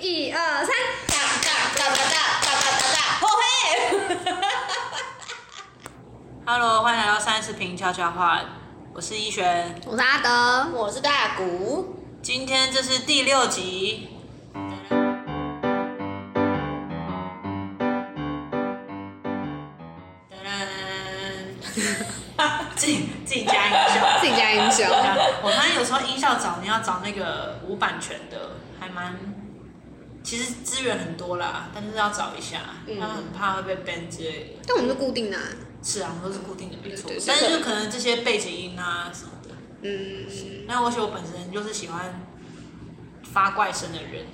一二三，哒哒哒哒哒哒哒哒哒，后嘿。Hello，欢迎来到三十平悄悄话，我是一璇。我是阿德。我是大谷，今天这是第六集。自己自己加音效，自己加音效我发现有时候音效找你要找那个无版权的，还蛮，其实资源很多啦，但是要找一下，他们很怕会被 ban 之类的。但我们是固定的、啊，是啊，都是固定的，没错。但是就可能这些背景音啊什么的，嗯，那而且我本身就是喜欢发怪声的人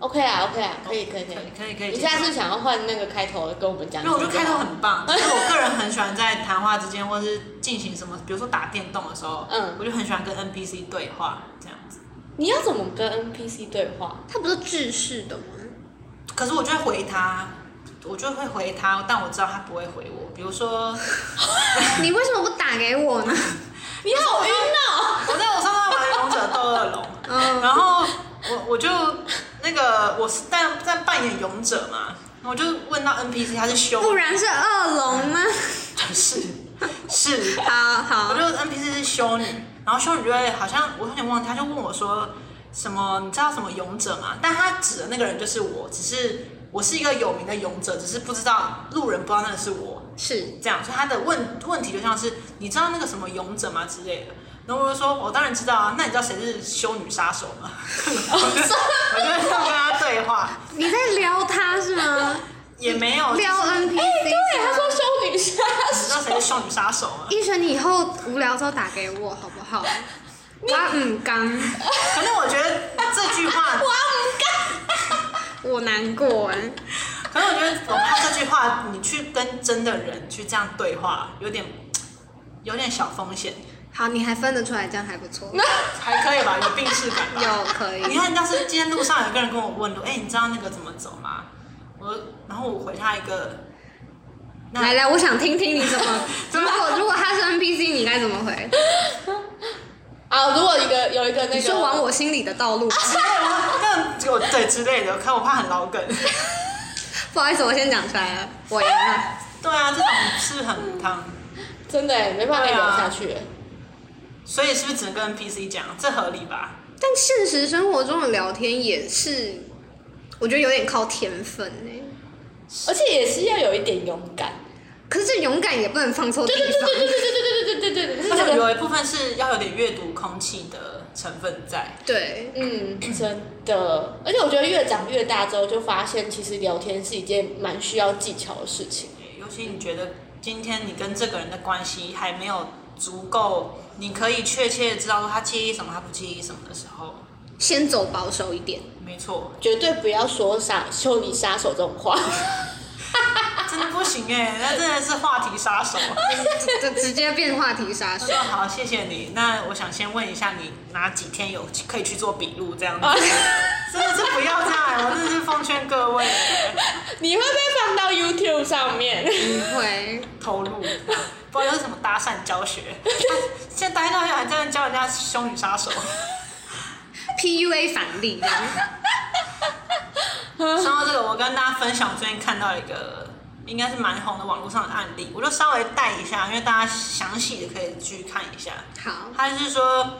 ，OK 啊，OK 啊，可以可以可以。可以可以。你现在是想要换那个开头跟我们讲？因为我觉得开头很棒，但是我个人很喜欢在谈话之间，或是进行什么，比如说打电动的时候，嗯我就很喜欢跟 NPC 对话这样子。你要怎么跟 NPC 对话？他不是制式的吗？可是我就会回他，我就会回他，但我知道他不会回我。比如说，你为什么不打给我呢？你好晕哦！我在我上次玩勇者斗恶龙，嗯，然后我我就那个我是在在扮演勇者嘛，我就问到 NPC 他是修不然是恶龙吗？是是，好好我，就 NPC 是修女，然后修女就会好像我有点忘记，她就问我说什么你知道什么勇者吗？但他指的那个人就是我，只是我是一个有名的勇者，只是不知道路人不知道那个是我，是这样，所以他的问问题就像是你知道那个什么勇者吗之类的。然后我就说，我当然知道啊。那你知道谁是修女杀手吗？我就我就这样跟他对话，你在撩他是吗？也没有撩 就是 NPC？对，他说修女杀你知道谁是修女杀手吗？医生，你以后无聊的时候打给我好不好？我嗯刚，可是我觉得这句话，我难过哎。可是我觉得我怕这句话，你去跟真的人去这样对话，有点有点小风险，好，你还分得出来，这样还不错。还可以吧？有病视感吧？有可以你。看，要是今天路上有个人跟我问路，哎、你知道那个怎么走吗？我然后我回他一个，那来来，我想听听你怎么。如果如果他是 NPC，你该怎么回？啊！如果一个有一个那个，你说往我心里的道路。之类的，那我对之类的，可我怕很老梗。不好意思，我先讲出来了，我赢了。对啊，这种是很汤，真的耶没办法聊下去耶。所以是不是只能跟 NPC 讲？这合理吧？但现实生活中的聊天也是，我觉得有点靠天分哎。而且也是要有一点勇敢。可是这勇敢也不能放错地对对对方。对对对对对对对对对，而且有一部分是要有点阅读空气的成分在。对，嗯，真的，而且我觉得越长越大之后，就发现其实聊天是一件蛮需要技巧的事情。尤其你觉得今天你跟这个人的关系还没有足够，你可以确切地知道说他介意什么，他不介意什么的时候，先走保守一点。没错，绝对不要说杀修理杀手这种话。真的不行哎，那真的是话题杀手。就直接变话题杀手说。好，谢谢你。那我想先问一下，你哪几天有可以去做笔录这样子？真的是不要这样哎，我真的是奉劝各位你会被放到 YouTube 上面。不会，投入，不知道是什么搭讪教学。现在大家都还在那教人家修女杀手。PUA 反例。说到这个，我跟大家分享，我最近看到一个应该是蛮红的网络上的案例，我就稍微带一下，因为大家详细的可以去看一下。好，他是说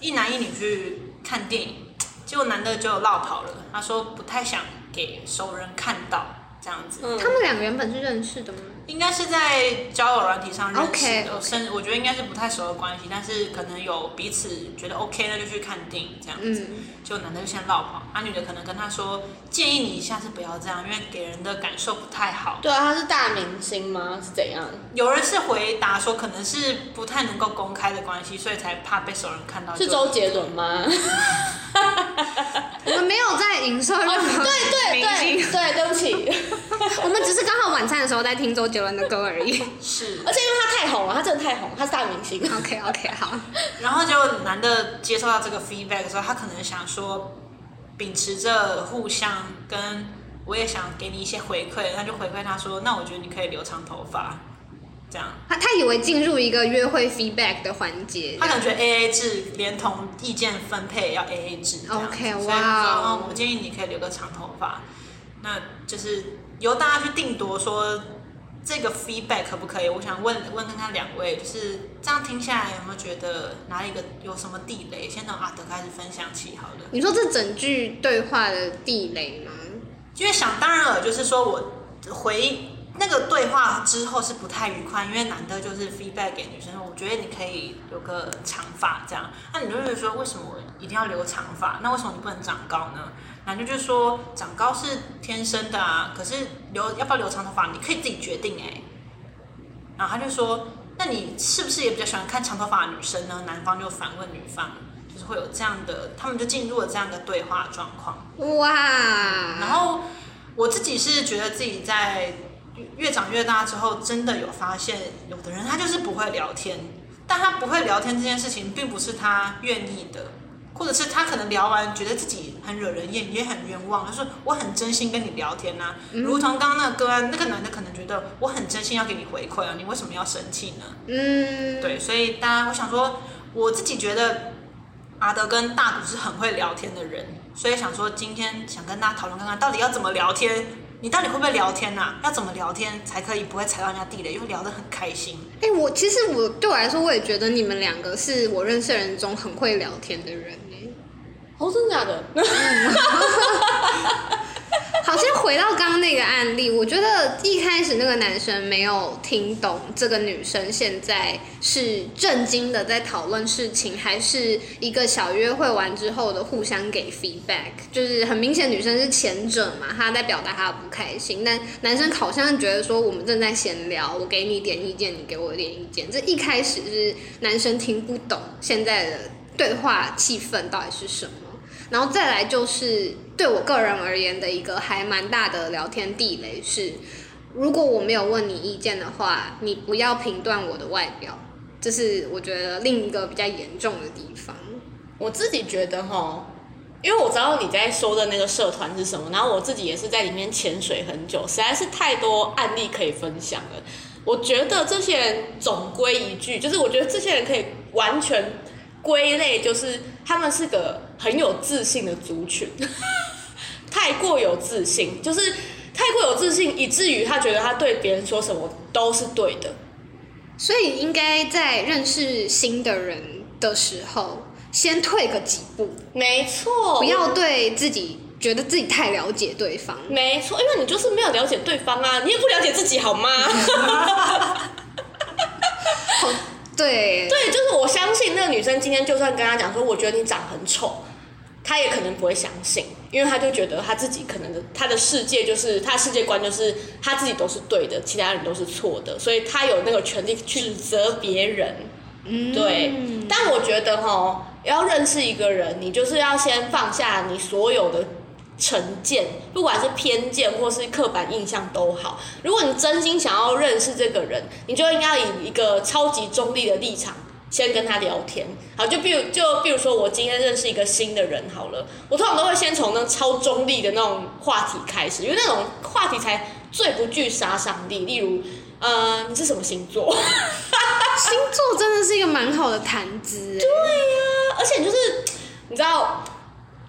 一男一女去看电影，结果男的就落跑了。他说不太想给熟人看到这样子，嗯他们两个原本是认识的吗？应该是在交友软体上认识 OK，的至我觉得应该是不太熟的关系，但是可能有彼此觉得 OK，那就去看电影这样子。嗯，就男的就先落跑，啊女的可能跟他说，建议你下次不要这样，因为给人的感受不太好。对啊，他是大明星吗？是怎样？有人是回答说，可能是不太能够公开的关系，所以才怕被熟人看到。是周杰伦吗？我们没有在影射任何哦对对明星，对对，对不起。我们只是刚好晚餐的时候在听周杰伦的歌而已。是，而且因为他太红了，他真的太红，他是大明星。OK OK，好，然后就男的接受到这个 feedback 的时候，他可能想说，秉持着互相跟我也想给你一些回馈，他就回馈他说，那我觉得你可以留长头发。这样。他他以为进入一个约会 feedback 的环节，他可能觉 A A 制连同意见分配要 A A 制这样子 OK，所以就说哇我建议你可以留个长头发，那就是由大家去定夺说这个 feedback 可不可以？我想问问看看两位，就是这样听下来有没有觉得哪里个有什么地雷？先从阿德开始分享起好了。你说这整句对话的地雷吗？因为想当然了，就是说我回那个对话之后是不太愉快，因为男的就是 feedback 给女生说，我觉得你可以留个长发这样。那你就会说，为什么我一定要留长发？那为什么你不能长高呢？男的就说，长高是天生的啊，可是留要不要留长头发，你可以自己决定哎、然后他就说，那你是不是也比较喜欢看长头发的女生呢？男方就反问女方，就是会有这样的，他们就进入了这样的对话状况。哇！然后我自己是觉得自己在越长越大之后，真的有发现，有的人他就是不会聊天，但他不会聊天这件事情，并不是他愿意的，或者是他可能聊完觉得自己很惹人厌，也很冤枉，他说我很真心跟你聊天呐、如同刚刚那个个案，那个男的可能觉得我很真心要给你回馈啊，你为什么要生气呢？嗯，对，所以大家，我想说，我自己觉得阿德跟大谷是很会聊天的人，所以想说今天想跟大家讨论看看，到底要怎么聊天。你到底会不会聊天呐、要怎么聊天才可以不会踩到人家地雷，又聊得很开心？哎、我其实我对我来说，我也觉得你们两个是我认识的人中很会聊天的人哎。哦，真的假的？好，先回到刚刚那个案例，我觉得一开始那个男生没有听懂这个女生现在是震惊的在讨论事情，还是一个小约会完之后的互相给 feedback，就是很明显女生是前者嘛，她在表达她的不开心，但男生好像觉得说我们正在闲聊，我给你点意见，你给我点意见，这一开始是男生听不懂现在的对话气氛到底是什么。然后再来就是对我个人而言的一个还蛮大的聊天地雷是，如果我没有问你意见的话，你不要评断我的外表，这是我觉得另一个比较严重的地方。我自己觉得哈，因为我知道你在说的那个社团是什么，然后我自己也是在里面潜水很久，实在是太多案例可以分享了。我觉得这些人总归一句，就是我觉得这些人可以完全归类，就是他们是个很有自信的族群，太过有自信，就是太过有自信，以至于他觉得他对别人说什么都是对的。所以应该在认识新的人的时候，先退个几步，没错，不要对自己觉得自己太了解对方。没错，因为你就是没有了解对方啊，你也不了解自己好吗？对，对，就是我相信那个女生今天就算跟他讲说，我觉得你长很丑，她也可能不会相信，因为他就觉得他自己可能的他的世界就是他的世界观就是他自己都是对的，其他人都是错的，所以他有那个权利去指责别人。嗯对，但我觉得哈，要认识一个人，你就是要先放下你所有的成见，不管是偏见或是刻板印象都好。如果你真心想要认识这个人，你就应该以一个超级中立的立场。先跟他聊天，好，就比如就比如说我今天认识一个新的人好了，我通常都会先从那超中立的那种话题开始，因为那种话题才最不具杀伤力。例如，呃，你是什么星座？星座真的是一个蛮好的谈资。对呀，而且就是你知道，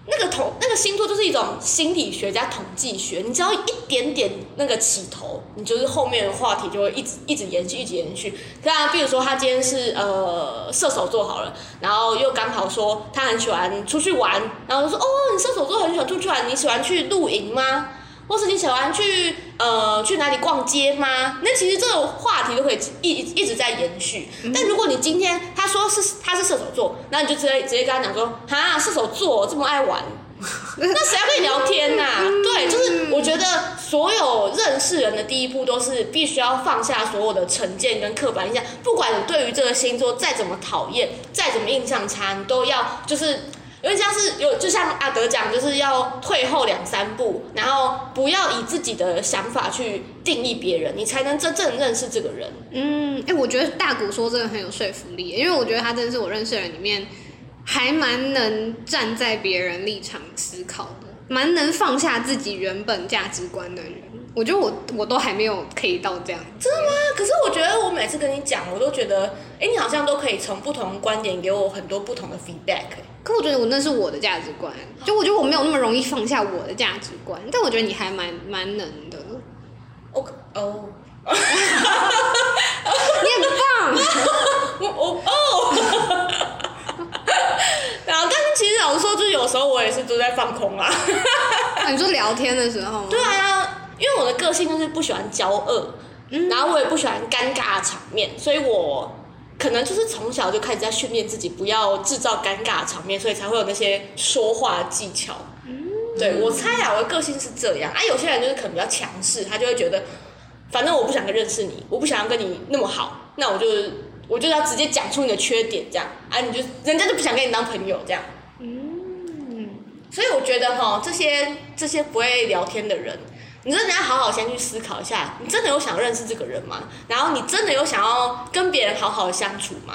那个统那个星座就是一种心理学加统计学，你只要一点点那个起头，你就是后面的话题就会一直一直延续，一直延续。那，比如说他今天是呃射手座好了，然后又刚好说他很喜欢出去玩，然后说哦，你射手座很喜欢出去玩，你喜欢去露营吗？或是你喜欢去呃去哪里逛街吗？那其实这种话题都可以一一直在延续。但如果你今天他说是他是射手座，那你就直接直接跟他讲说，哈，射手座这么爱玩，那谁要跟你聊天呐、对，就是我觉得所有认识人的第一步都是必须要放下所有的成见跟刻板印象，不管你对于这个星座再怎么讨厌，再怎么印象差，你都要就是。有点像是有，就像阿德讲，就是要退后两三步，然后不要以自己的想法去定义别人，你才能真正认识这个人。嗯，哎、我觉得大古说真的很有说服力，因为我觉得他真的是我认识的人里面还蛮能站在别人立场思考的，蛮能放下自己原本价值观的人。我觉得我我都还没有可以到这样。真的吗？可是我觉得我每次跟你讲，我都觉得，哎，你好像都可以从不同观点给我很多不同的 feedback。可我觉得我那是我的价值观，就我觉得我没有那么容易放下我的价值观，但我觉得你还蛮蛮能的，我哦，你很棒。我我哦，然后但是其实老实说，就是有时候我也是都在放空啊。啊你说聊天的时候吗？对啊，因为我的个性就是不喜欢骄傲，然后我也不喜欢尴尬的场面，所以我可能就是从小就开始在训练自己不要制造尴尬场面，所以才会有那些说话技巧。对我猜啊，我的个性是这样啊。有些人就是可能比较强势，他就会觉得，反正我不想跟认识你，我不想要跟你那么好，那我就我就要直接讲出你的缺点，这样啊，你就人家就不想跟你当朋友这样。嗯所以我觉得哈，这些这些不会聊天的人，你真的要好好先去思考一下，你真的有想认识这个人吗？然后你真的有想要跟别人好好的相处吗？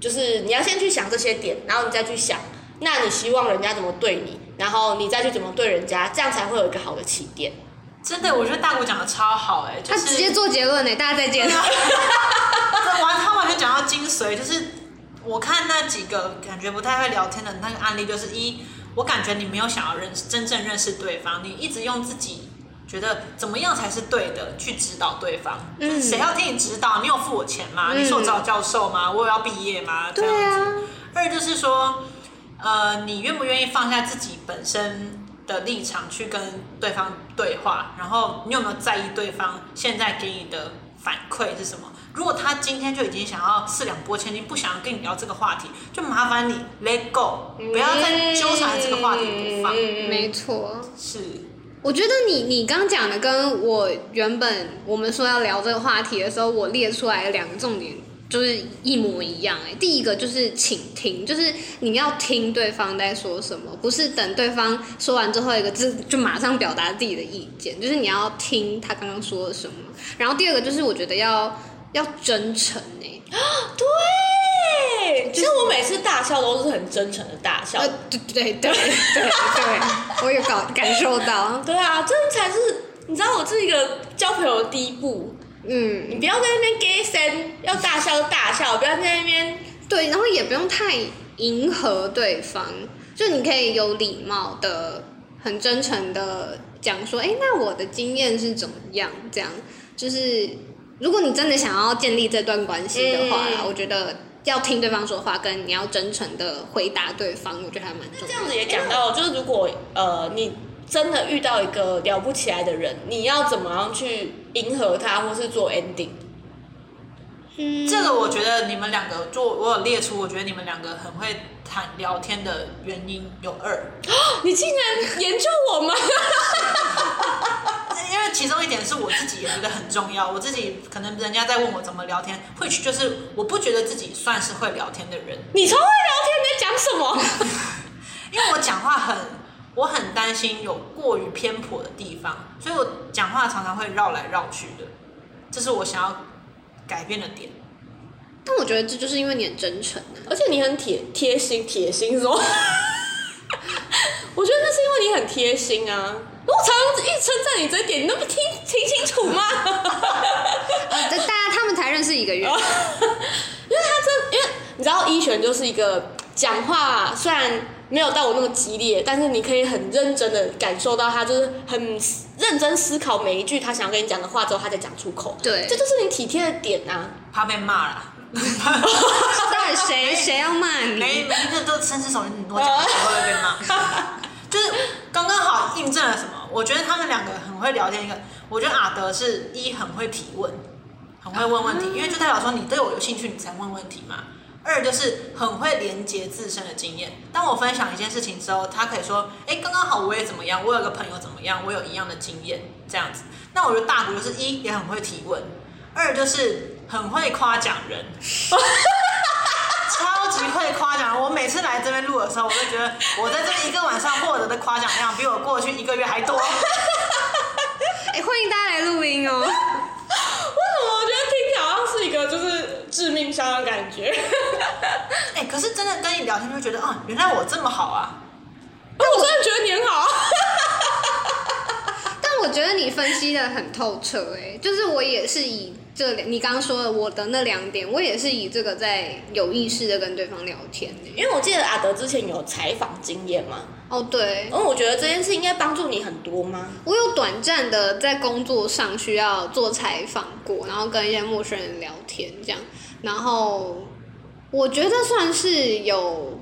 就是你要先去想这些点，然后你再去想，那你希望人家怎么对你，然后你再去怎么对人家，这样才会有一个好的起点。真的，我觉得大国讲的超好哎、就是他直接做结论呢，大家再见。这 完他完全讲到精髓，就是 我看那几个感觉不太会聊天的那个案例，就是一，我感觉你没有想要认识真正认识对方，你一直用自己觉得怎么样才是对的去指导对方。就是谁要听你指导？你有付我钱吗？你是我指导教授吗？我有要毕业吗？这对样子。啊，二就是说，呃，你愿不愿意放下自己本身的立场去跟对方对话？然后你有没有在意对方现在给你的反馈是什么？如果他今天就已经想要四两拨千斤，不想要跟你聊这个话题，就麻烦你 let go，不要再纠缠这个话题不放。没错。是，我觉得你你刚讲的跟我原本我们说要聊这个话题的时候，我列出来的两个重点就是一模一样哎、第一个就是请听，就是你要听对方在说什么，不是等对方说完最后一个字就马上表达自己的意见，就是你要听他刚刚说了什么。然后第二个就是我觉得要要真诚哎、对，其实我每次大笑都是很真诚的大笑。呃，对对对对对，我有感感受到，对啊，这才是你知道我是一个交朋友的第一步。嗯，你不要在那边 gay 声，要大笑就大笑，不要在那边对，然后也不用太迎合对方，就你可以有礼貌的、很真诚的讲说，哎，那我的经验是怎么样？这样就是，如果你真的想要建立这段关系的话啦，嗯我觉得要听对方说话，跟你要真诚的回答对方，我觉得还蛮重要的。这样子也讲到，就是如果呃你真的遇到一个了不起来的人，你要怎么样去迎合他，或是做 ending？嗯这个我觉得你们两个，就我有列出，我觉得你们两个很会谈聊天的原因有二。你竟然研究我吗？其中一点是我自己也觉得很重要，我自己可能人家在问我怎么聊天，which 就是我不觉得自己算是会聊天的人，你超会聊天，你在讲什么？因为我讲话很，我很担心有过于偏颇的地方，所以我讲话常常会绕来绕去的，这是我想要改变的点。但我觉得这就是因为你很真诚啊。而且你很贴贴心，贴心说，我觉得那是因为你很贴心啊。我常常一直称赞你这一点，你都不听听清楚吗？大家他们才认识一个月，因为他这，因为你知道，一璇就是一个讲话虽然没有到我那么激烈，但是你可以很认真的感受到他就是很认真思考每一句他想要跟你讲的话之后，他再讲出口。对这就是你体贴的点啊。怕被骂了，到底谁谁要骂你？每每一个都伸出手，我讲话我会被骂。就是刚刚好印证了什么？我觉得他们两个很会聊天。一个，我觉得阿德是一很会提问，很会问问题，因为就代表说你对我有兴趣，你才问问题嘛。二就是很会连接自身的经验。当我分享一件事情之后，他可以说：“哎，刚刚好我也怎么样，我有个朋友怎么样，我有一样的经验，这样子。”那我觉得大谷就是一也很会提问，二就是很会夸奖人。会夸奖，我每次来这边录的时候，我都觉得我在这边一个晚上获得的夸奖量比我过去一个月还多。哎、欢迎大家来录音哦。为什么我觉得听起来好像是一个就是致命伤的感觉？哎、可是真的跟你聊天就会觉得，啊，原来我这么好啊。但我真的觉得你很好啊。但我觉得你分析的很透彻，哎，就是我也是以这你刚刚说的我的那两点，我也是以这个在有意识的跟对方聊天呢。因为我记得阿德之前有采访经验嘛，哦，对，然后我觉得这件事应该帮助你很多吗？我有短暂的在工作上需要做采访过，然后跟一些陌生人聊天这样，然后我觉得算是有，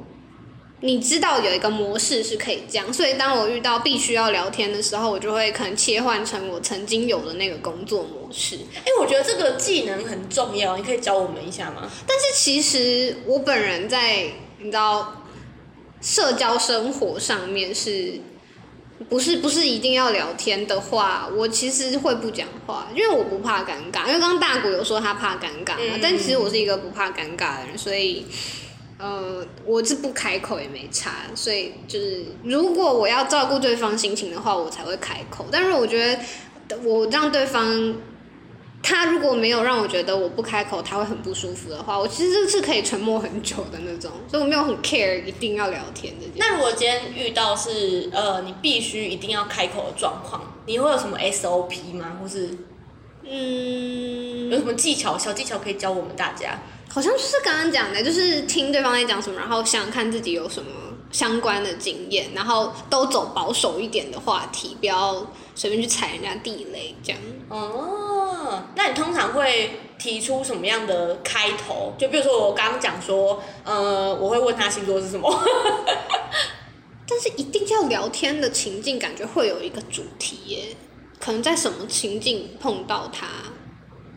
你知道有一个模式是可以这样，所以当我遇到必须要聊天的时候，我就会可能切换成我曾经有的那个工作模式。哎，我觉得这个技能很重要，你可以教我们一下吗？但是其实我本人在你知道社交生活上面是。不是不是一定要聊天的话，我其实会不讲话，因为我不怕尴尬。因为刚刚大谷有说他怕尴尬嘛，但其实我是一个不怕尴尬的人，所以呃，我是不开口也没差。所以就是如果我要照顾对方心情的话，我才会开口。但是我觉得我让对方。他如果没有让我觉得我不开口他会很不舒服的话，我其实是可以沉默很久的那种，所以我没有很 care 一定要聊天的。那如果今天遇到是呃你必须一定要开口的状况，你会有什么 SOP 吗？或是嗯，有什么技巧、小技巧可以教我们大家？好像就是刚刚讲的，就是听对方在讲什么，然后想想看自己有什么相关的经验，然后都走保守一点的话题，不要随便去踩人家地雷，这样。哦，那你通常会提出什么样的开头？就比如说我刚刚讲说，呃，我会问他星座是什么，但是一定要聊天的情境，感觉会有一个主题耶。可能在什么情境碰到他，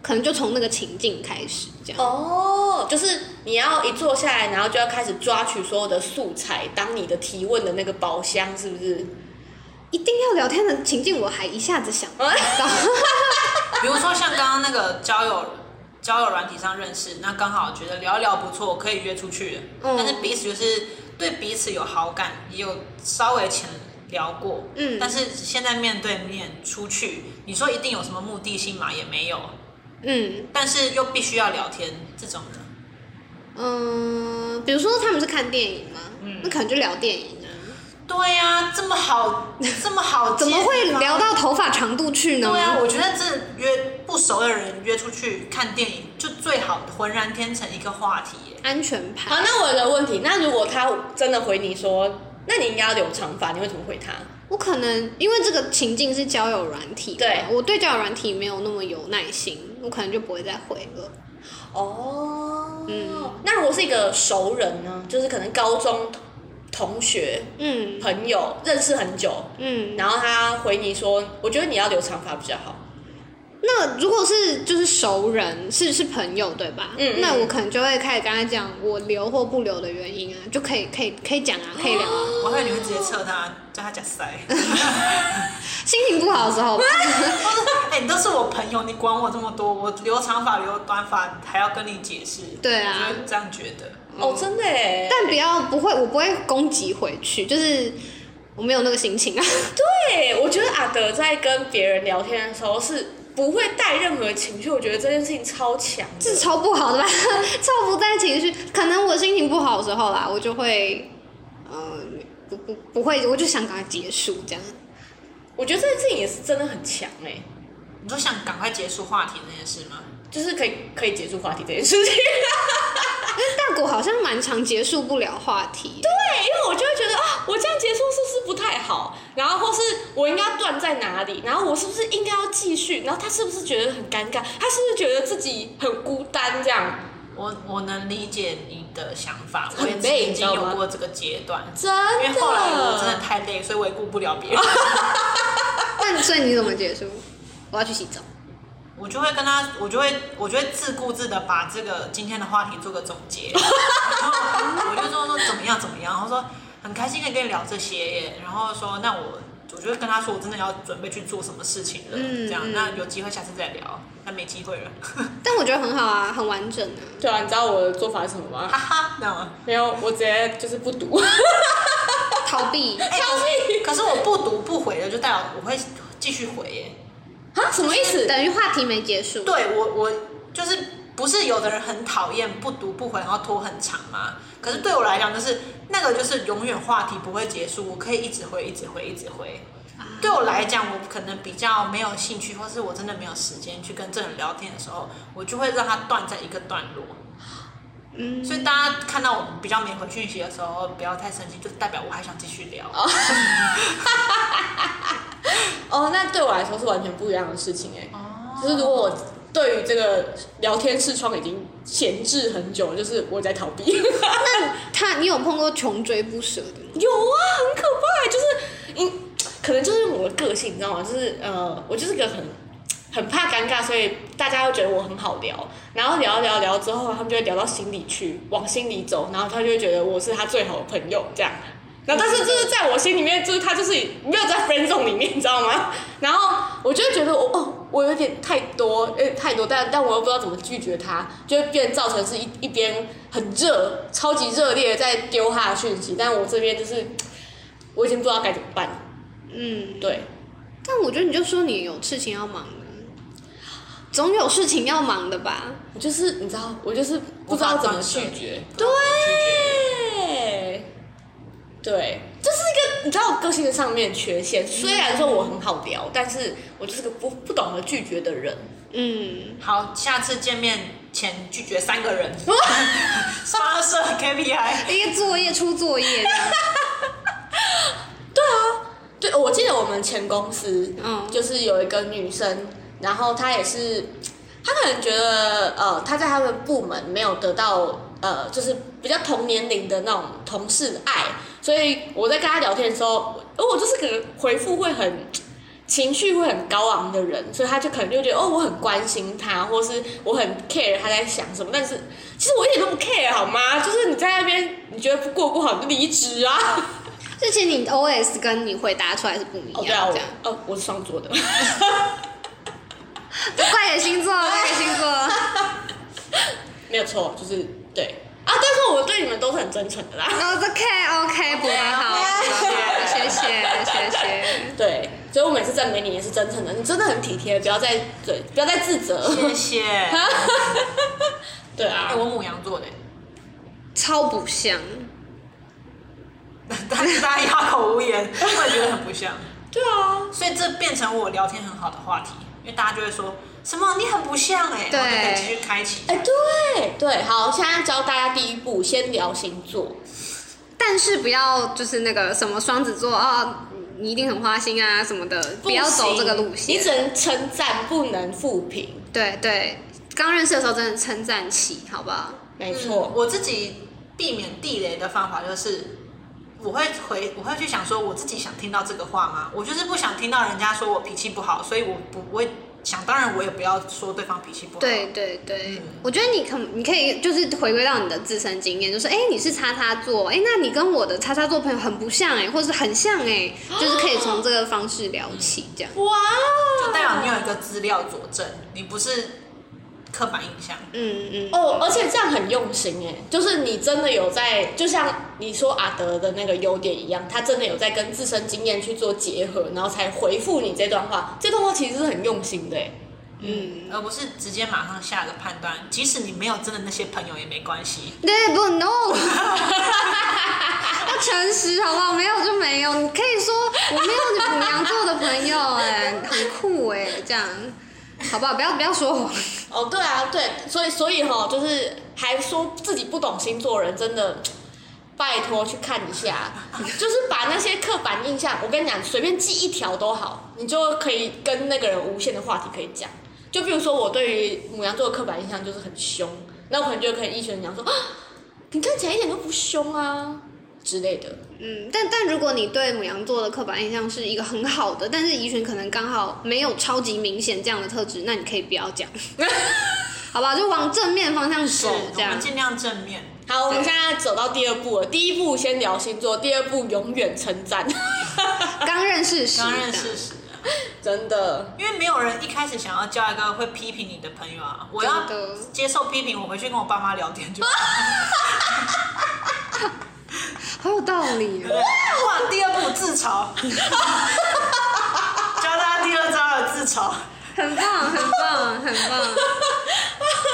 可能就从那个情境开始这样。哦，就是你要一坐下来，然后就要开始抓取所有的素材，当你的提问的那个宝箱，是不是？一定要聊天的情境，我还一下子想不到。比如说像刚刚那个交友交友软体上认识，那刚好觉得聊一聊不错，可以约出去了。嗯但是彼此就是对彼此有好感，也有稍微浅聊过。嗯但是现在面对面出去，你说一定有什么目的性嘛？也没有。嗯但是又必须要聊天这种的，嗯，比如说他们是看电影吗，嗯那可能就聊电影啊。对呀、这么好，这么好，怎么会聊？到头发长度去呢？对啊，我觉得这约不熟的人约出去看电影，就最好浑然天成一个话题耶。安全牌好，牌。那我有个问题，那如果他真的回你说，那你应该要留长发，你会怎么回他？我可能因为这个情境是交友软体，对我对交友软体没有那么有耐心，我可能就不会再回了。哦，嗯，那如果是一个熟人呢？就是可能高中同学、嗯朋友认识很久，嗯，然后他回你说，我觉得你要留长发比较好。那如果是就是熟人，是是朋友对吧？嗯嗯那我可能就会开始跟他讲我留或不留的原因啊，就可以可以可以讲啊，可以聊啊。我还以为你会直接测他，叫他假塞。心情不好的时候，哎、你都是我朋友，你管我这么多，我留长发留短发还要跟你解释。对啊我就这样觉得。哦，真的哎。但不要不会，我不会攻击回去，就是我没有那个心情啊。对，我觉得阿德在跟别人聊天的时候是不会带任何情绪，我觉得这件事情超强。这是超不好的吧？超不带情绪。可能我心情不好的时候啦，我就会，呃，不不不会，我就想赶快结束这样。我觉得这件事情也是真的很强哎，你说想赶快结束话题那件事吗？就是可以可以结束话题这件事情。大果好像蛮常结束不了话题。对，因为我就会觉得啊，我这样结束是不是不太好？然后或是我应该断在哪里？然后我是不是应该要继续？然后他是不是觉得很尴尬？他是不是觉得自己很孤单这样？我我能理解你的想法，我很也累曾经有过这个阶段，真的？因为后来我真的太累，所以我也顾不了别人，那所以你怎么结束？我要去洗澡。我就会跟他，我就会我就会自顾自的把这个今天的话题做个总结，然后我就说说怎么样怎么样，然后说很开心可以跟你聊这些耶，然后说那我我就会跟他说我真的要准备去做什么事情了，嗯这样嗯那有机会下次再聊，那没机会了，但我觉得很好啊，很完整啊。对啊，你知道我的做法是什么吗？哈哈，这样吗？没有，我直接就是不读。逃避。哎、可是可是我不读不回的，就代表我会继续回耶。啊？什么意思？等于话题没结束。对我我就是不是有的人很讨厌不读不回，然后拖很长嘛？可是对我来讲，就是那个就是永远话题不会结束，我可以一直回，一直回，一直回。对我来讲，我可能比较没有兴趣，或是我真的没有时间去跟这人聊天的时候，我就会让他断在一个段落。嗯，所以大家看到我比较没回讯息的时候，不要太生气，就代表我还想继续聊。哦，那对我来说是完全不一样的事情哎、哦就是如果我对于这个聊天视窗已经闲置很久了，就是我在逃避。那他你有碰过穷追不舍的吗？有啊，很可怕，就是因可能就是我的个性，你知道吗？就是呃，我就是个很很怕尴尬，所以大家又觉得我很好聊，然后聊聊聊之后，他们就会聊到心里去，往心里走，然后他就会觉得我是他最好的朋友这样。然后，但是就是在我心里面，就是他就是没有在 friend zone 里面，你知道吗？然后我就会觉得我哦，我有点太多，太多，但但我又不知道怎么拒绝他，就会变造成是一一边很热、超级热烈的在丢他的讯息，但我这边就是我已经不知道该怎么办。嗯，对，但我觉得你就说你有事情要忙的，总有事情要忙的吧？我就是你知道，我就是不知道怎么拒绝。对，对，对，这是一个你知道我个性上面的缺陷。虽然说我很好聊，但是我就是个不不懂得拒绝的人。嗯，好，下次见面前拒绝三个人，发射 KPI。一个作业出作业，对啊，对，我记得我们前公司，嗯就是有一个女生，然后他也是，他可能觉得，呃，他在他们部门没有得到，呃，就是比较同年龄的那种同事的爱，所以我在跟他聊天的时候，我我就是个回复会很。情绪会很高昂的人，所以他就可能就觉得哦，我很关心他，或是我很 care 他在想什么。但是其实我一点都不 care 好吗？就是你在那边你觉得过不好，你就离职啊。而且你 OS 跟你回答出来是不一哦，对啊，样，我这样。哦，我是双子座的。怪给星座，怪给星座。没有错，就是对啊，但是我对你们都是很真诚的啦。哦，OK OK，补得好，谢谢谢谢。对，所以我每次赞美你也是真诚的，你真的很体贴，不要再对，不要再自责。谢谢。对啊哎，，我母羊座的，超不像，但是大家哑口无言，我也觉得很不像。对啊，所以这变成我聊天很好的话题，因为大家就会说什么你很不像哎、对然后就可以继续开启。哎，对对，好，现在教大家第一步，先聊星座。但是不要就是那个什么双子座啊，你一定很花心啊什么的，不要走这个路线。你只能称赞，不能负评。对对，刚认识的时候真的称赞起，好不好？没错，我自己避免地雷的方法就是，我会回，我会去想说，我自己想听到这个话吗？我就是不想听到人家说我脾气不好，所以我不我会想当然我也不要说对方脾气不好。对对对，嗯我觉得你可你可以就是回归到你的自身经验，就是哎你是叉叉座，哎那你跟我的叉叉座朋友很不像哎，或是很像哎，就是可以从这个方式聊起这样。哇，就代表你有一个资料佐证，你不是刻板印象。嗯嗯，哦，而且这样很用心哎，就是你真的有在，就像你说阿德的那个优点一样，他真的有在跟自身经验去做结合，然后才回复你这段话。这段话其实是很用心的哎。嗯，而不是直接马上下个判断，即使你没有真的那些朋友也没关系。对不 no，要诚实好不好？没有就没有，你可以说我没有你母羊座的朋友哎，很酷哎，这样好不好？不要不要说谎。哦，对啊，对，所以所以哈，就是还说自己不懂星座人，真的拜托去看一下，就是把那些刻板印象，我跟你讲，随便记一条都好，你就可以跟那个人无限的话题可以讲。就比如说我对于母羊座的刻板印象就是很凶，那我可能就可以依循讲说啊，你看起来一点都不凶啊之类的。嗯，但但如果你对母羊座的刻板印象是一个很好的，但是宜群可能刚好没有超级明显这样的特质，那你可以不要讲，好吧？就往正面方向是，走，这样。尽量正面。好，我们现在走到第二步了。第一步先聊星座，第二步永远称赞，刚认识时，刚认识时，真的。因为没有人一开始想要交一个会批评你的朋友啊。我要接受批评，我回去跟我爸妈聊天就好。好有道理哦。哇，第二步自嘲，教大家第二招的自嘲。很棒，很棒，很棒。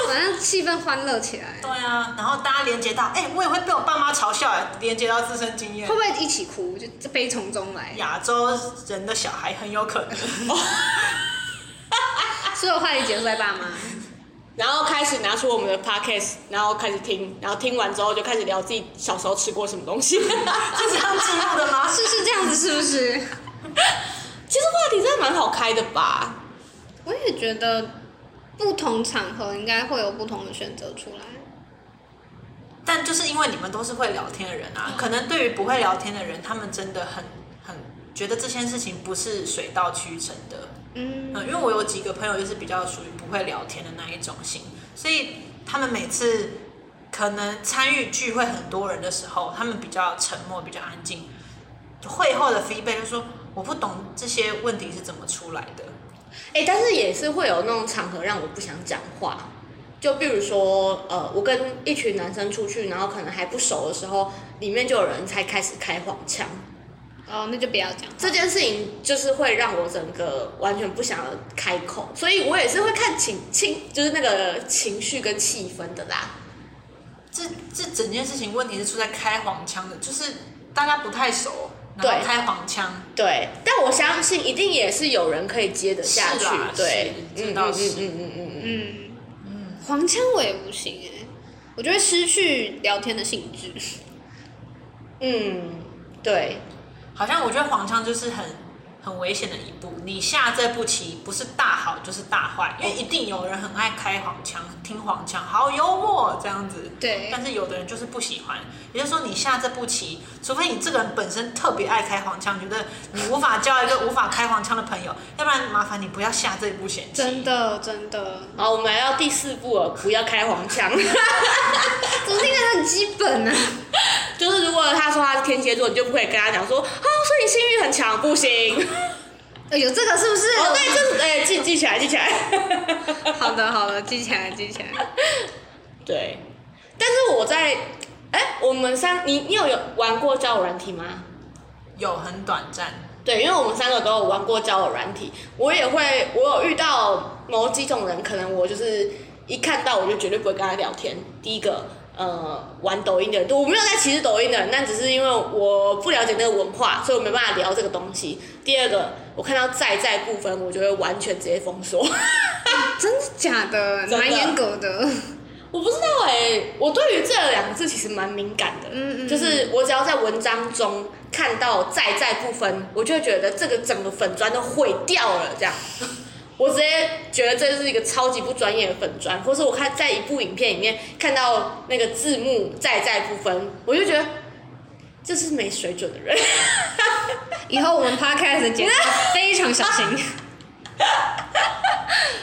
反正气氛欢乐起来，对啊，然后大家连接到，哎、我也会被我爸妈嘲笑，哎，连接到自身经验会。不会一起哭？就这悲从中来，亚洲人的小孩很有可能，所有话题结束在爸妈。然后开始拿出我们的 podcast，然后开始听，然后听完之后就开始聊自己小时候吃过什么东西。是这样记录的吗？是是这样子，是不是？其实话题真的蛮好开的吧？我也觉得不同场合应该会有不同的选择出来。但就是因为你们都是会聊天的人啊，可能对于不会聊天的人，他们真的很很觉得这件事情不是水到渠成的。嗯，嗯，因为我有几个朋友就是比较属于不会聊天的那一种型，所以他们每次可能参与聚会很多人的时候，他们比较沉默，比较安静。会后的 feedback 就说我不懂这些问题是怎么出来的。哎、但是也是会有那种场合让我不想讲话，就比如说，呃，我跟一群男生出去，然后可能还不熟的时候，里面就有人才开始开黄腔，哦，那就不要讲。这件事情就是会让我整个完全不想开口，所以我也是会看情情，就是那个情绪跟气氛的啦。这这整件事情问题是出在开黄腔的，就是大家不太熟，然后对开黄腔，对，但我相信一定也是有人可以接得下去，对，这嗯嗯倒是嗯嗯嗯嗯嗯，嗯，黄腔我也不行哎，我觉得失去聊天的兴致。嗯，对，好像我觉得黄腔就是很很危险的一步。你下这步棋不是大好就是大坏，因为一定有人很爱开黄腔，听黄腔，好幽默这样子。对但是有的人就是不喜欢，也就是说你下这步棋，除非你这个人本身特别爱开黄腔，觉得你无法交一个无法开黄腔的朋友，要不然麻烦你不要下这步险棋。真的真的，好，我们来到第四步了，不要开黄腔。怎么听起来很基本呢、就是如果他说他是天蝎座，你就不可以跟他讲说，哦，所以你性欲很强，不行。呃有这个是不是？哦，对，就是哎，记记起来，记起来。好的好的，记起来记起来。对，但是我在，哎，我们三，你你有有玩过交友软体吗？有很短暂，对，因为我们三个都有玩过交友软体，我也会，我有遇到某几种人，可能我就是一看到我就绝对不会跟他聊天。第一个，呃，玩抖音的人，我没有在歧视抖音的人，但只是因为我不了解那个文化，所以我没办法聊这个东西。第二个，我看到在在部分，我就会完全直接封锁。真的假的？的蛮严格的。我不知道哎、我对于这两个字其实蛮敏感的，嗯嗯就是我只要在文章中看到在在部分，我就会觉得这个整个粉砖都毁掉了，这样，我直接觉得这是一个超级不专业的粉砖，或是我看在一部影片里面看到那个字幕在在部分，我就觉得这是没水准的人。以后我们 podcast 的节目非常小心。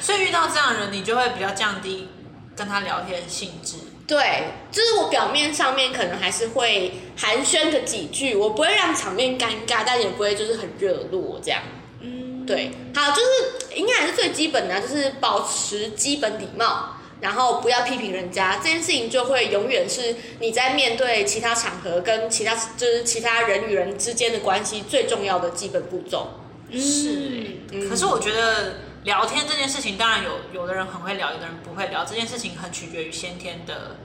所以遇到这样的人，你就会比较降低跟他聊天的兴致。对，就是我表面上面可能还是会寒暄个几句，我不会让场面尴尬，但也不会就是很热络这样。嗯，对，好，就是应该还是最基本的啊、就是保持基本礼貌，然后不要批评人家，这件事情就会永远是你在面对其他场合跟其他就是其他人与人之间的关系最重要的基本步骤。是，嗯可是我觉得聊天这件事情，当然有有的人很会聊，有的人不会聊。这件事情很取决于先天的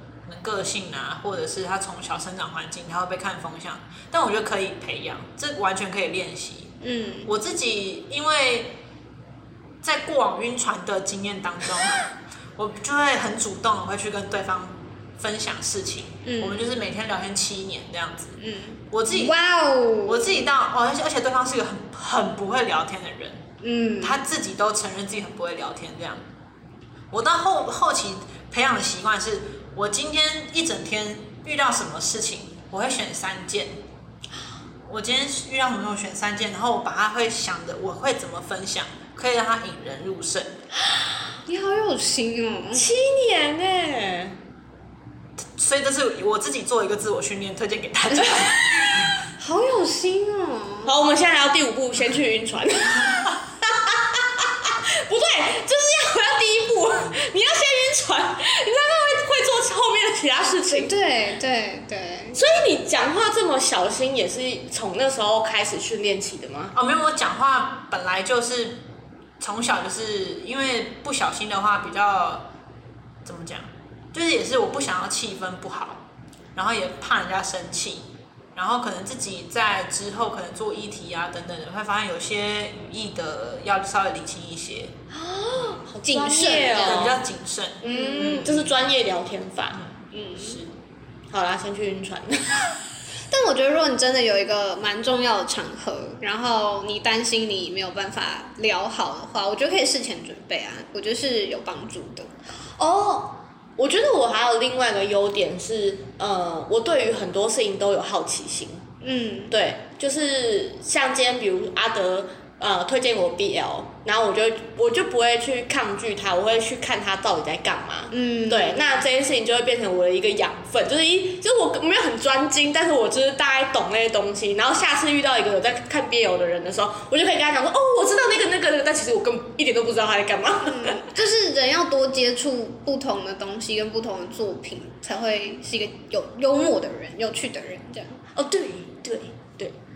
个性啊，或者是他从小生长环境，他会被看风向。但我觉得可以培养，这完全可以练习。嗯，我自己因为在过往晕船的经验当中，我就会很主动的会去跟对方分享事情。嗯我们就是每天聊天七年这样子。嗯，我自己哇哦，我自己到哦，而且而且对方是一个很很不会聊天的人。嗯，他自己都承认自己很不会聊天，这样。我到后后期培养的习惯是，我今天一整天遇到什么事情，我会选三件。我今天遇到什么，我选三件，然后我把它会想着我会怎么分享，可以让他引人入胜。你好有心哦。七年呢、所以这是我自己做一个自我训练，推荐给大家。好有心哦。好，我们现在来到第五步，先去晕船。不对，就是要回到第一步，你要先晕船，你才会会做后面的其他事情。对对对，所以你讲话这么小心，也是从那时候开始训练起的吗？哦，没有，我讲话本来就是从小就是因为不小心的话比较怎么讲，就是也是我不想要气氛不好，然后也怕人家生气，然后可能自己在之后可能做议题啊等等的，会发现有些语义的要稍微理清一些，好谨慎哦，比哦。较谨慎。嗯，这是专业聊天法。嗯，是，好啦，先去晕船。但我觉得，如果你真的有一个蛮重要的场合，然后你担心你没有办法聊好的话，我觉得可以事前准备啊，我觉得是有帮助的。哦，我觉得我还有另外一个优点是，呃，我对于很多事情都有好奇心。嗯，对，就是像今天，比如阿德呃推荐我 BL，然后我就我就不会去抗拒他，我会去看他到底在干嘛。嗯，对，那这件事情就会变成我的一个养分，就是一就是我没有很专精，但是我就是大概懂那些东西。然后下次遇到一个有在看 BL 的人的时候，我就可以跟他讲说，哦，我知道那个那个那个，但其实我根本一点都不知道他在干嘛。就是人要多接触不同的东西跟不同的作品，才会是一个有幽默的人、有趣的人这样。哦，对对对，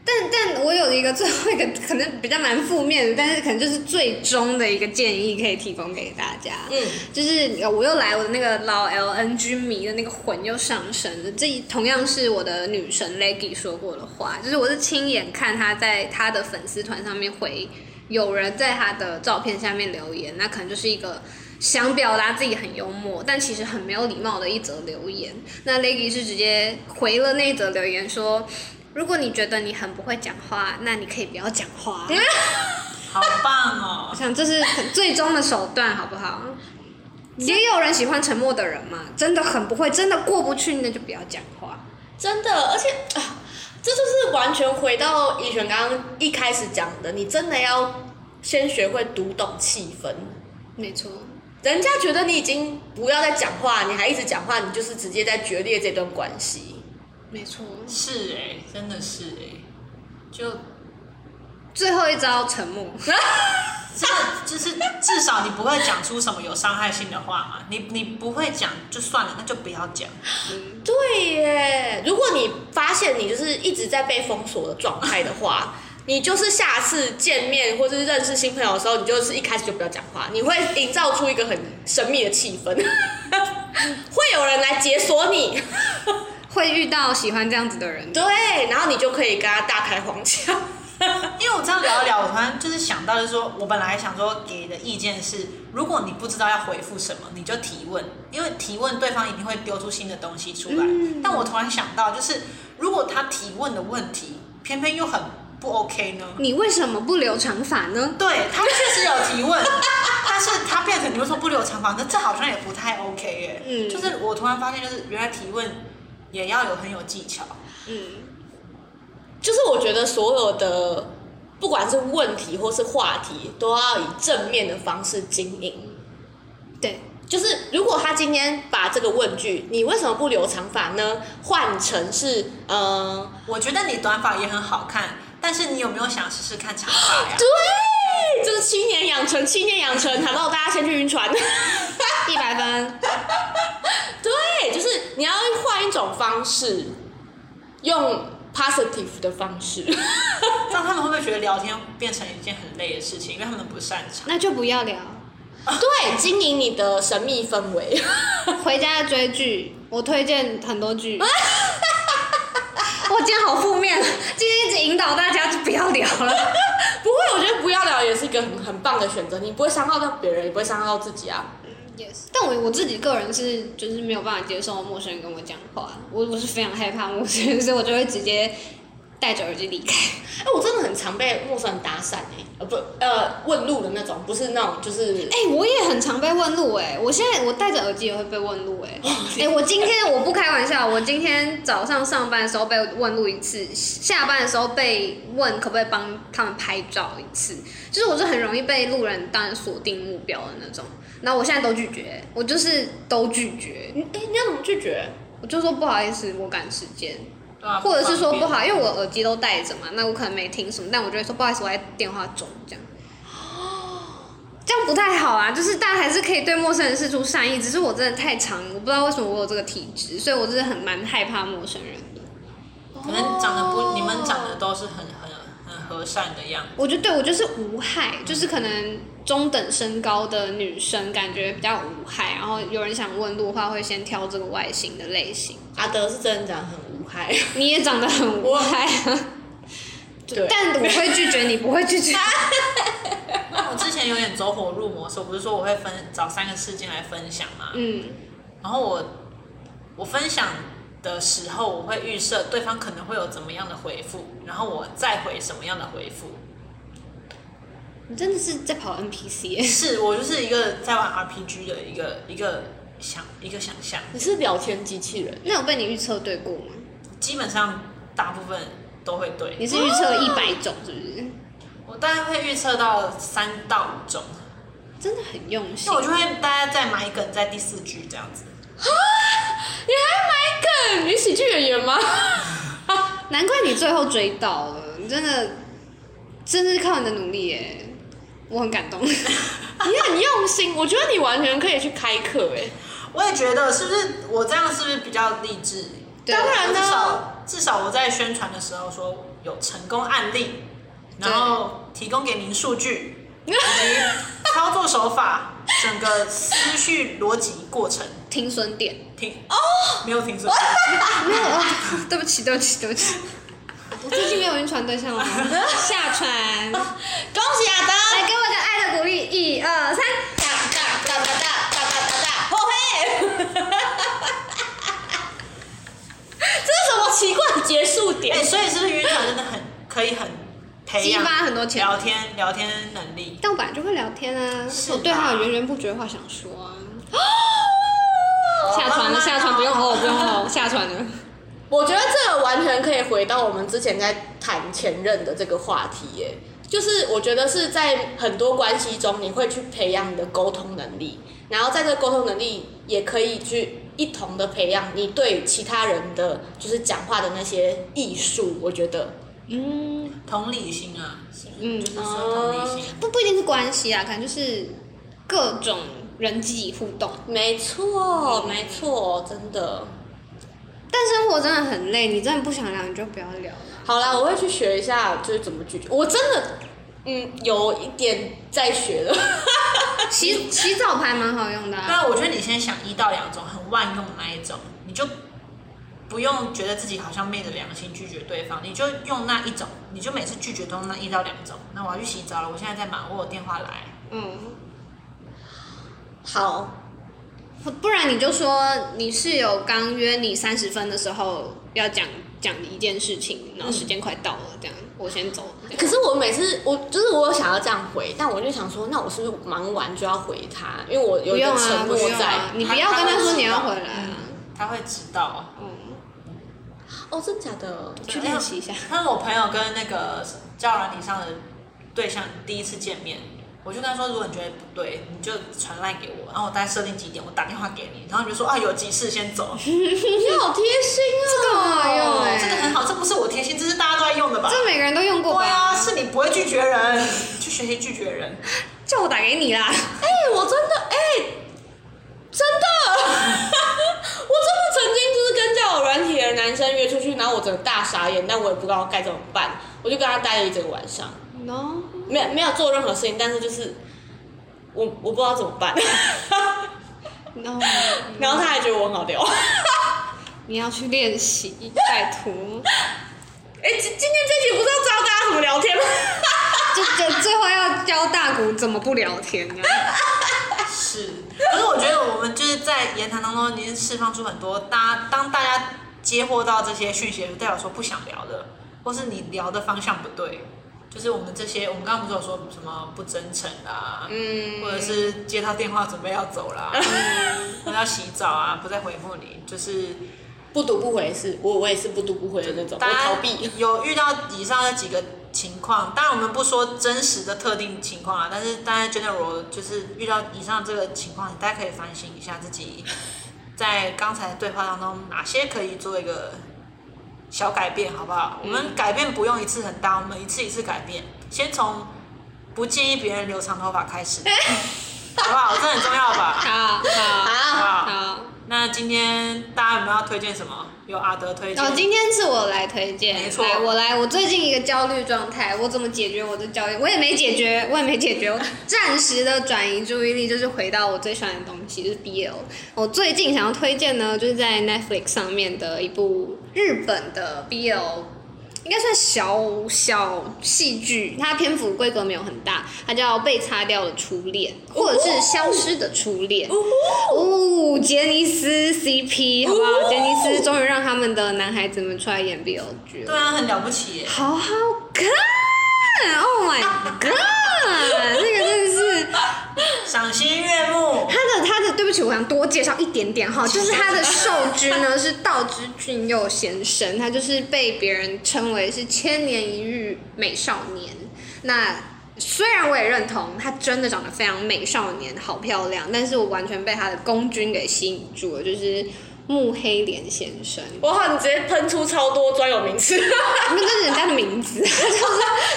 但但我有一个最后一个 可能比较蛮负面的，但是可能就是最终的一个建议可以提供给大家。嗯，就是呃我又来我的那个老 LNG 迷的那个魂又上升了，这同样是我的女神 Leggy 说过的话，就是我是亲眼看她在她的粉丝团上面回有人在她的照片下面留言，那可能就是一个。想表达自己很幽默，但其实很没有礼貌的一则留言。那 Leggy 是直接回了那一则留言说：“如果你觉得你很不会讲话，那你可以不要讲话。”好棒哦我！想这是最终的手段，好不好？也有人喜欢沉默的人嘛，真的很不会，真的过不去，那就不要讲话。真的，而且啊，这就是完全回到以璇刚刚一开始讲的，你真的要先学会读懂气氛。没错，人家觉得你已经不要再讲话，你还一直讲话，你就是直接在决裂这段关系。没错。是哎、真的是哎、就最后一招沉默，这个就是至少你不会讲出什么有伤害性的话嘛。你你不会讲就算了，那就不要讲。对耶，如果你发现你就是一直在被封锁的状态的话，你就是下次见面或者是认识新朋友的时候，你就是一开始就不要讲话，你会营造出一个很神秘的气氛，会有人来解锁你，会遇到喜欢这样子的人。对，然后你就可以跟他大开黄腔。因为我这样聊一聊，我突然就是想到，就是说我本来想说给的意见是，如果你不知道要回复什么，你就提问，因为提问对方一定会丢出新的东西出来。但我突然想到，就是如果他提问的问题偏偏又很不 OK 呢？你为什么不留长发呢？对他确实有提问，但是他变成你会说不留长发，那这好像也不太 OK 耶。嗯就是我突然发现，就是原来提问也要有很有技巧。嗯，就是我觉得所有的不管是问题或是话题，都要以正面的方式经营。对，就是如果他今天把这个问句“你为什么不留长发呢”换成是呃，我觉得你短发也很好看，但是你有没有想试试看长发呀？对，就是七年养成，七年养成，好到？大家先去晕船。一百分。对，就是你要换一种方式，用 positive 的方式。这样他们会不会觉得聊天变成一件很累的事情？因为他们不擅长。那就不要聊，对，经营你的神秘氛围。回家追剧，我推荐很多剧。我今天好负面，今天一直引导大家就不要聊了。不会，我觉得不要聊也是一个很很棒的选择，你不会伤害到别人，也不会伤害到自己啊。Yes，但我我自己个人是就是没有办法接受陌生人跟我讲话，我我是非常害怕陌生人，所以我就会直接戴着耳机离开。哎、我真的很常被陌生人搭讪哎、呃不呃问路的那种，不是那种就是哎、我也很常被问路哎、我现在我戴着耳机也会被问路哎、哎、我今天我不开玩笑，我今天早上上班的时候被问路一次，下班的时候被问可不可以帮他们拍照一次，就是我是很容易被路人当成锁定目标的那种，那我现在都拒绝，我就是都拒绝，你哎、你要怎么拒绝？我就说不好意思，我赶时间。或者是说不好，因为我耳机都戴着嘛，那我可能没听什么，但我就会说不好意思，我在电话中这样。这样不太好啊，就是大家还是可以对陌生人示出善意，只是我真的太长，我不知道为什么我有这个体质，所以我真的很蛮害怕陌生人的。可能长得不，哦你们长得都是很很很和善的样子。我觉得对我就是无害，就是可能中等身高的女生感觉比较无害，然后有人想问路的话，会先挑这个外形的类型。阿德是真的长得很无害，你也长得很无害啊，对但我会拒绝你，不会拒绝。我之前有点走火入魔的时候，不是说我会分找三个事件来分享嘛？嗯，然后我我分享的时候，我会预设对方可能会有怎么样的回复，然后我再回什么样的回复。你真的是在跑 NPC 耶是我就是一个在玩 RPG 的一个一个想一个想象，你是聊天机器人，那有被你预测对过吗？基本上大部分都会对。你是预测一百种是不是？我大概会预测到三到五种，真的很用心那。我就会大概再埋梗在第四句这样子。你还买梗？你喜剧演员吗？难怪你最后追到了，你真的，真的是靠你的努力耶，我很感动。你很用心，我觉得你完全可以去开课哎。我也觉得，是不是我这样是不是比较励志？对当然呢至少至少我在宣传的时候说有成功案例，然后提供给您数据 以及操作手法，整个思绪逻辑过程停损点停哦，没有停损。没有啊，对不起，对不起，对不起。我最近没有晕船对象了？下船，恭喜亚当，来！给我个爱的鼓励，一二三。哒哒哒哒哒哒哒哒哒，后嘿！这是什么奇怪的结束哎、点？所以是不是晕船真的很可以很培养激发很多潜聊天聊天能力？但我本来就会聊天啊，是我对他有源源不绝的话想说啊。下船了，下船不用哦，不用哦，下船了。我觉得这个完全可以回到我们之前在谈前任的这个话题耶，就是我觉得是在很多关系中，你会去培养你的沟通能力，然后在这个沟通能力也可以去一同的培养你对其他人的就是讲话的那些艺术。我觉得，嗯，同理心啊，嗯就是说同理心。不不一定是关系啊，可能就是各种人际互动。没错，没错，真的。但生活真的很累，你真的不想聊，你就不要聊了。好啦，我会去学一下，就是怎么拒绝。我真的，嗯，有一点在学的。洗洗澡牌蛮好用的、啊，那我觉得你先想一到两种很万用的那一种，你就不用觉得自己好像昧着良心拒绝对方，你就用那一种，你就每次拒绝都用那一到两种。那我要去洗澡了，我现在在忙，我有电话来。嗯，好，不然你就说你室友刚约你三十分的时候要讲讲一件事情，然后时间快到了，这样我先走。可是我每次我就是我有想要这样回，但我就想说，那我是不是忙完就要回他？因为我有。用啊，你不要跟他说你要回来啊。他会知道。嗯，哦，真假的？去练习一下。他是我朋友跟那个交友软体上的对象第一次见面，我就跟他说，如果你觉得不对，你就传赖给我，然后我大概设定几点，我打电话给你，然后你就说啊有急事先走，你好贴心哦，这个很好用哎这个很好，这不是我贴心，这是大家都在用的吧？这每个人都用过吧？对啊，是你不会拒绝人，去学习拒绝人。叫我打给你啦。哎、我真的哎、真的，我真的曾经就是跟交友软体的男生约出去，然后我整个大傻眼，但我也不知道该怎么办，我就跟他待了一整个晚上，no，没有没有做任何事情，但是就是我我不知道怎么办，no，然后他还觉得我很好聊。你要去练习，拜托。哎、今今天这集不是要教大家怎么聊天吗？就就最后要教大谷怎么不聊天啊？是，可是我觉得我们就是在言谈当中已经释放出很多，大当大家接获到这些讯息，就代表说不想聊的，或是你聊的方向不对。就是我们这些，我们刚刚不是有说什么不真诚啦，嗯或者是接到电话准备要走啦，或 者要洗澡啊，不再回复你，就是不读不回是我我也是不读不回的那种，我大家逃避。有遇到以上的几个情况，当然我们不说真实的特定情况啊，但是大家 general 就是遇到以上这个情况，大家可以反省一下自己在刚才的对话当中哪些可以做一个小改变，好不好？我们改变不用一次很大，我们一次一次改变，先从不建议别人留长头发开始，好不好？这很重要吧？好好好，好好，那今天大家有没有要推荐什么？有阿德推荐。哦，今天是我来推荐，没错来我来，我最近一个焦虑状态，我怎么解决我的焦虑？我也没解决，我也没解决，我暂时的转移注意力，就是回到我最喜欢的东西，就是 BL。我最近想要推荐呢，就是在 Netflix 上面的一部日本的 BL。应该算小小戏剧，它篇幅规格没有很大，它叫《被擦掉的初恋》，或者是《消失的初恋》。哦，杰尼斯 CP 好不好？杰尼斯终于让他们的男孩子们出来演 BL 剧了，对啊，很了不起耶。好好看！Oh my god，赏心悦目。他的他的，对不起，我想多介绍一点点哈，就是他的受君呢 是道之俊佑先生，他就是被别人称为是千年一遇美少年。那虽然我也认同他真的长得非常美少年，好漂亮，但是我完全被他的公君给吸引住了，就是木黑莲先生。哇，你直接喷出超多专有名词。那这是人家的名字，他就是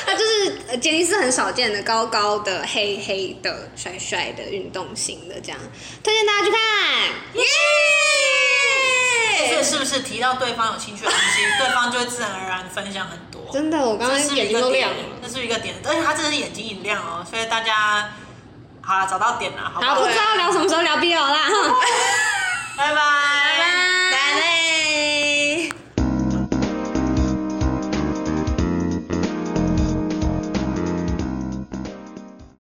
他就是呃杰尼斯很少见的高高的黑黑的帅帅的运动型的这样，推荐大家去看，耶！是不是提到对方有兴趣的东西，对方就会自然而然分享很多？真的，我刚刚是眼睛都亮了。这是一个点，而且他真的是眼睛一亮哦，所以大家好了，找到点了，好不好，好？不知道聊什么时候聊 BL 啦，哈，拜拜，拜拜。